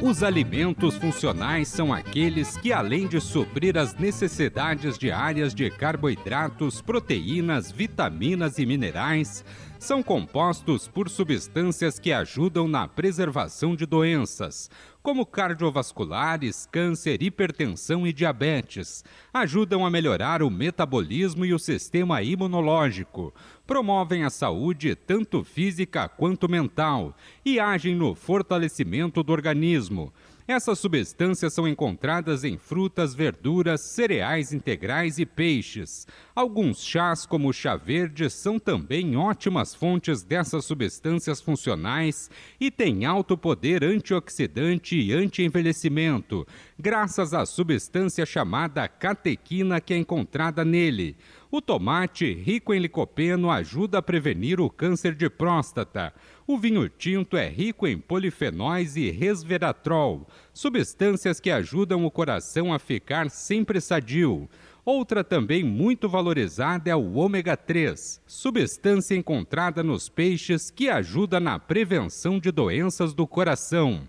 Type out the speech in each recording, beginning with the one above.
Os alimentos funcionais são aqueles que, além de suprir as necessidades diárias de carboidratos, proteínas, vitaminas e minerais, são compostos por substâncias que ajudam na preservação de doenças, como cardiovasculares, câncer, hipertensão e diabetes. Ajudam a melhorar o metabolismo e o sistema imunológico, promovem a saúde tanto física quanto mental e agem no fortalecimento do organismo. Essas substâncias são encontradas em frutas, verduras, cereais integrais e peixes. Alguns chás, como o chá verde, são também ótimas fontes dessas substâncias funcionais e têm alto poder antioxidante e anti-envelhecimento, graças à substância chamada catequina que é encontrada nele. O tomate, rico em licopeno, ajuda a prevenir o câncer de próstata. O vinho tinto é rico em polifenóis e resveratrol, substâncias que ajudam o coração a ficar sempre sadio. Outra também muito valorizada é o ômega 3, substância encontrada nos peixes que ajuda na prevenção de doenças do coração.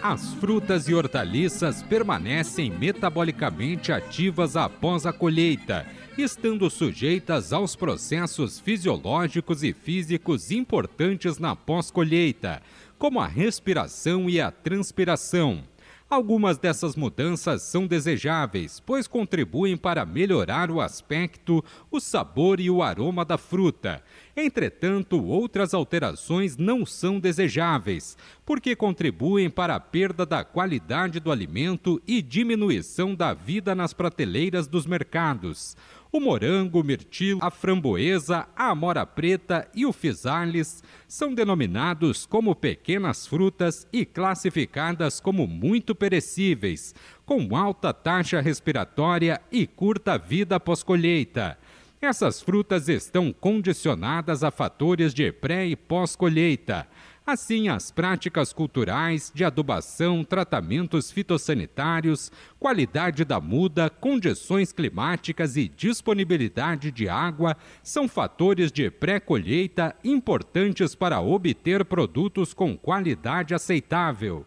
As frutas e hortaliças permanecem metabolicamente ativas após a colheita, estando sujeitas aos processos fisiológicos e físicos importantes na pós-colheita, como a respiração e a transpiração. Algumas dessas mudanças são desejáveis, pois contribuem para melhorar o aspecto, o sabor e o aroma da fruta. Entretanto, outras alterações não são desejáveis, porque contribuem para a perda da qualidade do alimento e diminuição da vida nas prateleiras dos mercados. O morango, o mirtilo, a framboesa, a amora preta e o fisales são denominados como pequenas frutas e classificadas como muito perecíveis, com alta taxa respiratória e curta vida pós-colheita. Essas frutas estão condicionadas a fatores de pré e pós-colheita. Assim, as práticas culturais de adubação, tratamentos fitossanitários, qualidade da muda, condições climáticas e disponibilidade de água são fatores de pré-colheita importantes para obter produtos com qualidade aceitável.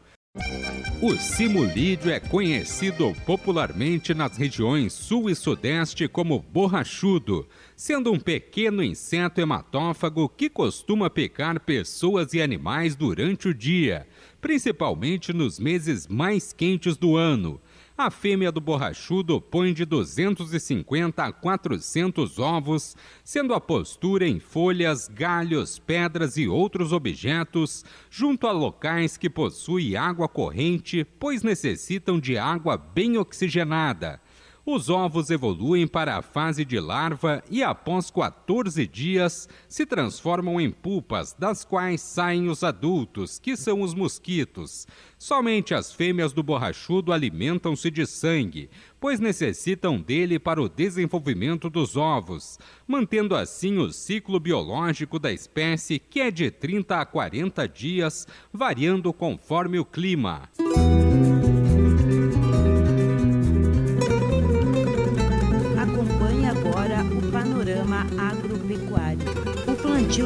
O simulídeo é conhecido popularmente nas regiões sul e sudeste como borrachudo, sendo um pequeno inseto hematófago que costuma picar pessoas e animais durante o dia, principalmente nos meses mais quentes do ano. A fêmea do borrachudo põe de 250 a 400 ovos, sendo a postura em folhas, galhos, pedras e outros objetos, junto a locais que possuem água corrente, pois necessitam de água bem oxigenada. Os ovos evoluem para a fase de larva e, após 14 dias, se transformam em pupas, das quais saem os adultos, que são os mosquitos. Somente as fêmeas do borrachudo alimentam-se de sangue, pois necessitam dele para o desenvolvimento dos ovos, mantendo assim o ciclo biológico da espécie, que é de 30 a 40 dias, variando conforme o clima.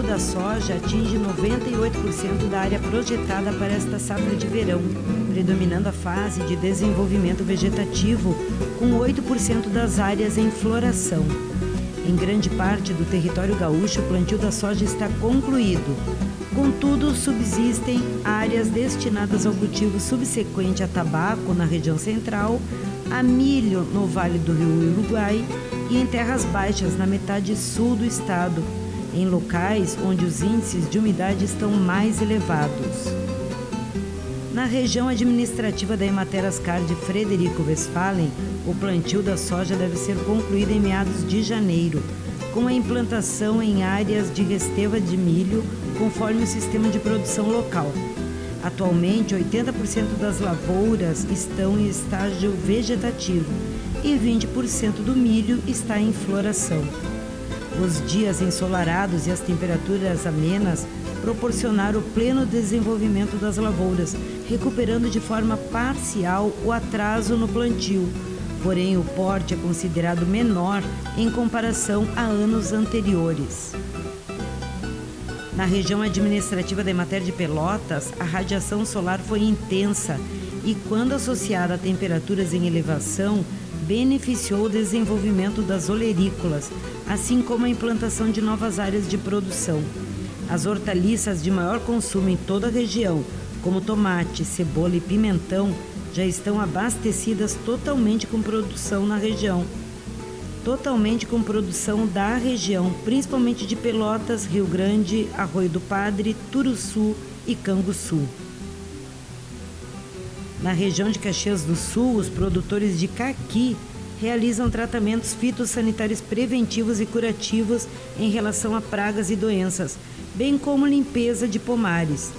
Plantio da soja atinge 98% da área projetada para esta safra de verão, predominando a fase de desenvolvimento vegetativo, com 8% das áreas em floração. Em grande parte do território gaúcho, o plantio da soja está concluído. Contudo, subsistem áreas destinadas ao cultivo subsequente a tabaco na região central, a milho no Vale do Rio Uruguai e em terras baixas na metade sul do estado, em locais onde os índices de umidade estão mais elevados. Na região administrativa da Ematerascar de Frederico Westphalen, o plantio da soja deve ser concluído em meados de janeiro, com a implantação em áreas de resteva de milho, conforme o sistema de produção local. Atualmente, 80% das lavouras estão em estágio vegetativo e 20% do milho está em floração. Os dias ensolarados e as temperaturas amenas proporcionaram o pleno desenvolvimento das lavouras, recuperando de forma parcial o atraso no plantio. Porém, o porte é considerado menor em comparação a anos anteriores. Na região administrativa da Emater de Pelotas, a radiação solar foi intensa e, quando associada a temperaturas em elevação, beneficiou o desenvolvimento das olerícolas, assim como a implantação de novas áreas de produção. As hortaliças de maior consumo em toda a região, como tomate, cebola e pimentão, já estão abastecidas totalmente com produção na região totalmente com produção da região, principalmente de Pelotas, Rio Grande, Arroio do Padre, Turuçu e Canguçu. Na região de Caxias do Sul, os produtores de caqui realizam tratamentos fitossanitários preventivos e curativos em relação a pragas e doenças, bem como limpeza de pomares.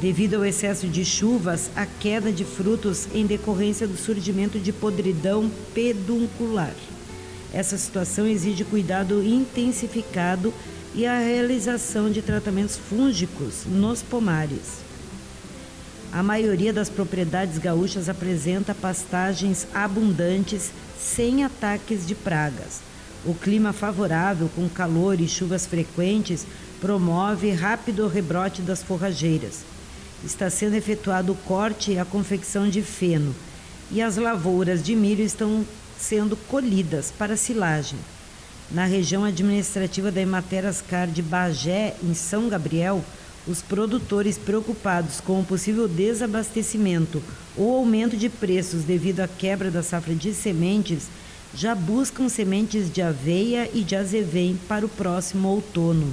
Devido ao excesso de chuvas, a queda de frutos em decorrência do surgimento de podridão peduncular. Essa situação exige cuidado intensificado e a realização de tratamentos fúngicos nos pomares. A maioria das propriedades gaúchas apresenta pastagens abundantes sem ataques de pragas. O clima favorável, com calor e chuvas frequentes, promove rápido rebrote das forrageiras. Está sendo efetuado o corte e a confecção de feno, e as lavouras de milho estão sendo colhidas para silagem. Na região administrativa da Emater Ascar de Bagé, em São Gabriel, os produtores preocupados com o possível desabastecimento ou aumento de preços devido à quebra da safra de sementes já buscam sementes de aveia e de azevém para o próximo outono.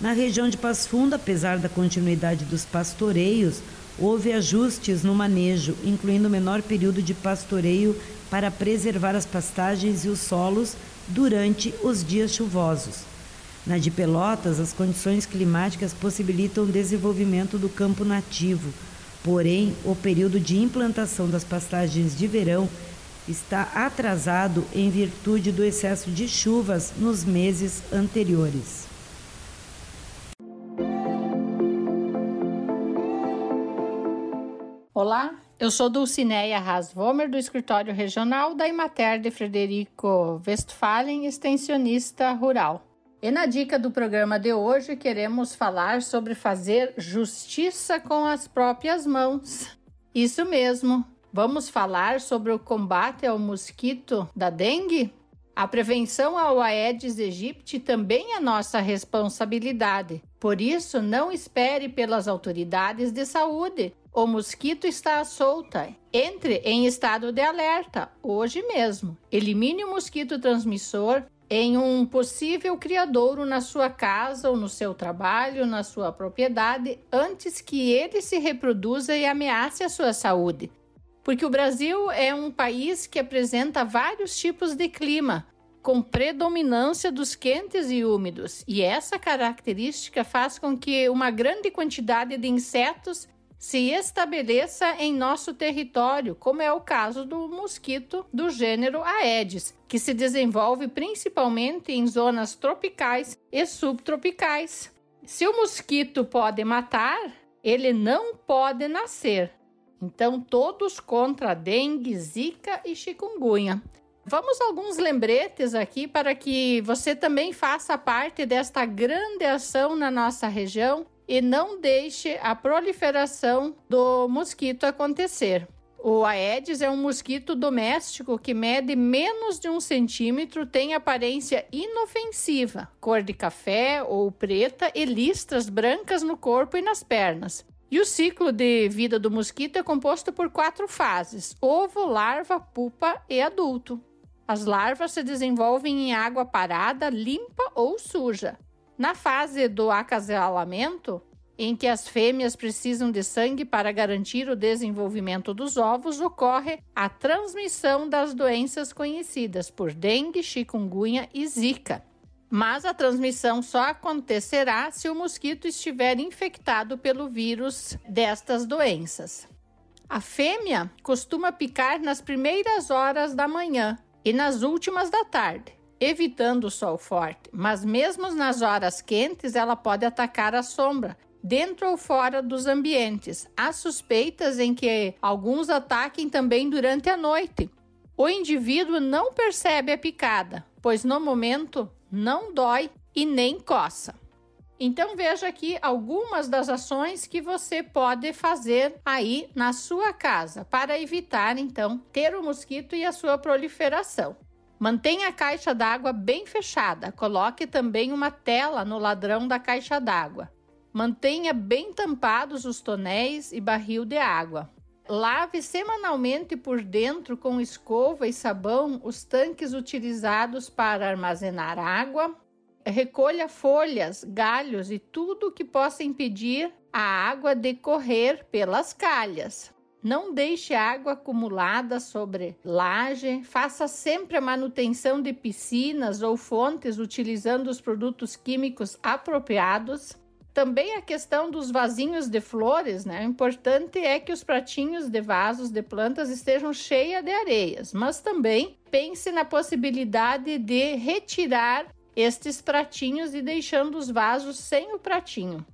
Na região de Passo Fundo, apesar da continuidade dos pastoreios, houve ajustes no manejo, incluindo menor período de pastoreio para preservar as pastagens e os solos durante os dias chuvosos. Na de Pelotas, as condições climáticas possibilitam o desenvolvimento do campo nativo, porém, o período de implantação das pastagens de verão está atrasado em virtude do excesso de chuvas nos meses anteriores. Olá, eu sou Dulcineia Rasvomer, do escritório regional da Imater de Frederico Westphalen, extensionista rural. E na dica do programa de hoje, queremos falar sobre fazer justiça com as próprias mãos. Isso mesmo, vamos falar sobre o combate ao mosquito da dengue? A prevenção ao Aedes aegypti também é nossa responsabilidade. Por isso, não espere pelas autoridades de saúde. O mosquito está à solta. Entre em estado de alerta hoje mesmo. Elimine o mosquito transmissor em um possível criadouro na sua casa ou no seu trabalho, na sua propriedade, antes que ele se reproduza e ameace a sua saúde. Porque o Brasil é um país que apresenta vários tipos de clima, com predominância dos quentes e úmidos, e essa característica faz com que uma grande quantidade de insetos se estabeleça em nosso território, como é o caso do mosquito do gênero Aedes, que se desenvolve principalmente em zonas tropicais e subtropicais. Se o mosquito pode matar, ele não pode nascer. Então, todos contra dengue, zika e chikungunya. Vamos alguns lembretes aqui para que você também faça parte desta grande ação na nossa região e não deixe a proliferação do mosquito acontecer. O Aedes é um mosquito doméstico que mede menos de um centímetro, tem aparência inofensiva, cor de café ou preta e listras brancas no corpo e nas pernas. E o ciclo de vida do mosquito é composto por quatro fases: ovo, larva, pupa e adulto. As larvas se desenvolvem em água parada, limpa ou suja. Na fase do acasalamento, em que as fêmeas precisam de sangue para garantir o desenvolvimento dos ovos, ocorre a transmissão das doenças conhecidas por dengue, chikungunya e zika. Mas a transmissão só acontecerá se o mosquito estiver infectado pelo vírus destas doenças. A fêmea costuma picar nas primeiras horas da manhã e nas últimas da tarde. Evitando o sol forte, mas mesmo nas horas quentes ela pode atacar a sombra, dentro ou fora dos ambientes. Há suspeitas em que alguns ataquem também durante a noite. O indivíduo não percebe a picada, pois no momento não dói e nem coça. Então veja aqui algumas das ações que você pode fazer aí na sua casa para evitar então ter o mosquito e a sua proliferação. Mantenha a caixa d'água bem fechada. Coloque também uma tela no ladrão da caixa d'água. Mantenha bem tampados os tonéis e barril de água. Lave semanalmente por dentro com escova e sabão os tanques utilizados para armazenar água, recolha folhas, galhos e tudo que possa impedir a água de correr pelas calhas. Não deixe água acumulada sobre laje. Faça sempre a manutenção de piscinas ou fontes utilizando os produtos químicos apropriados. Também a questão dos vasinhos de flores, né? O importante é que os pratinhos de vasos de plantas estejam cheios de areias, mas também pense na possibilidade de retirar estes pratinhos e deixando os vasos sem o pratinho.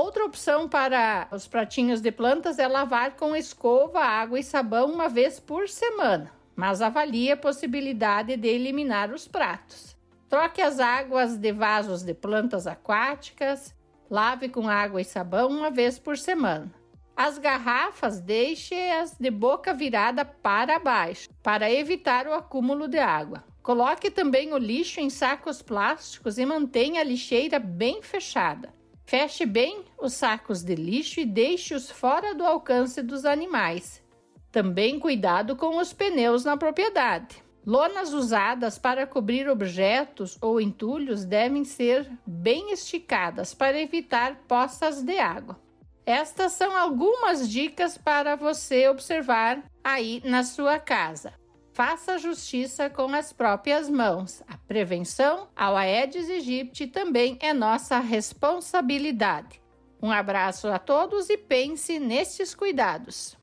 Outra opção para os pratinhos de plantas é lavar com escova, água e sabão uma vez por semana, mas avalie a possibilidade de eliminar os pratos. Troque as águas de vasos de plantas aquáticas, lave com água e sabão uma vez por semana. As garrafas deixe-as de boca virada para baixo, para evitar o acúmulo de água. Coloque também o lixo em sacos plásticos e mantenha a lixeira bem fechada. Feche bem os sacos de lixo e deixe-os fora do alcance dos animais. Também cuidado com os pneus na propriedade. Lonas usadas para cobrir objetos ou entulhos devem ser bem esticadas para evitar poças de água. Estas são algumas dicas para você observar aí na sua casa faça justiça com as próprias mãos. A prevenção ao Aedes aegypti também é nossa responsabilidade. Um abraço a todos e pense nestes cuidados.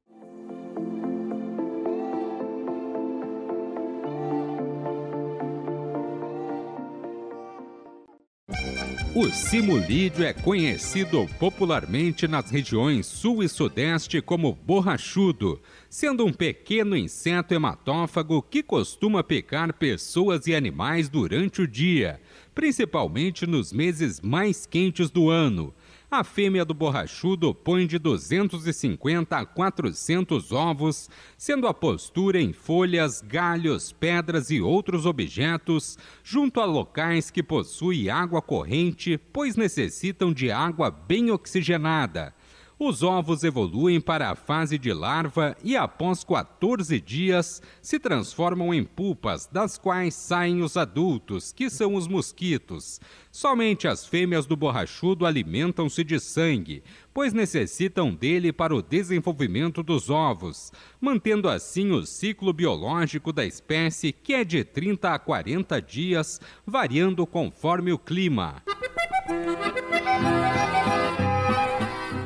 O simulídeo é conhecido popularmente nas regiões sul e sudeste como borrachudo, sendo um pequeno inseto hematófago que costuma picar pessoas e animais durante o dia, principalmente nos meses mais quentes do ano. A fêmea do borrachudo põe de 250 a 400 ovos, sendo a postura em folhas, galhos, pedras e outros objetos, junto a locais que possuem água corrente, pois necessitam de água bem oxigenada. Os ovos evoluem para a fase de larva e, após 14 dias, se transformam em pupas, das quais saem os adultos, que são os mosquitos. Somente as fêmeas do borrachudo alimentam-se de sangue, pois necessitam dele para o desenvolvimento dos ovos, mantendo assim o ciclo biológico da espécie, que é de 30 a 40 dias, variando conforme o clima.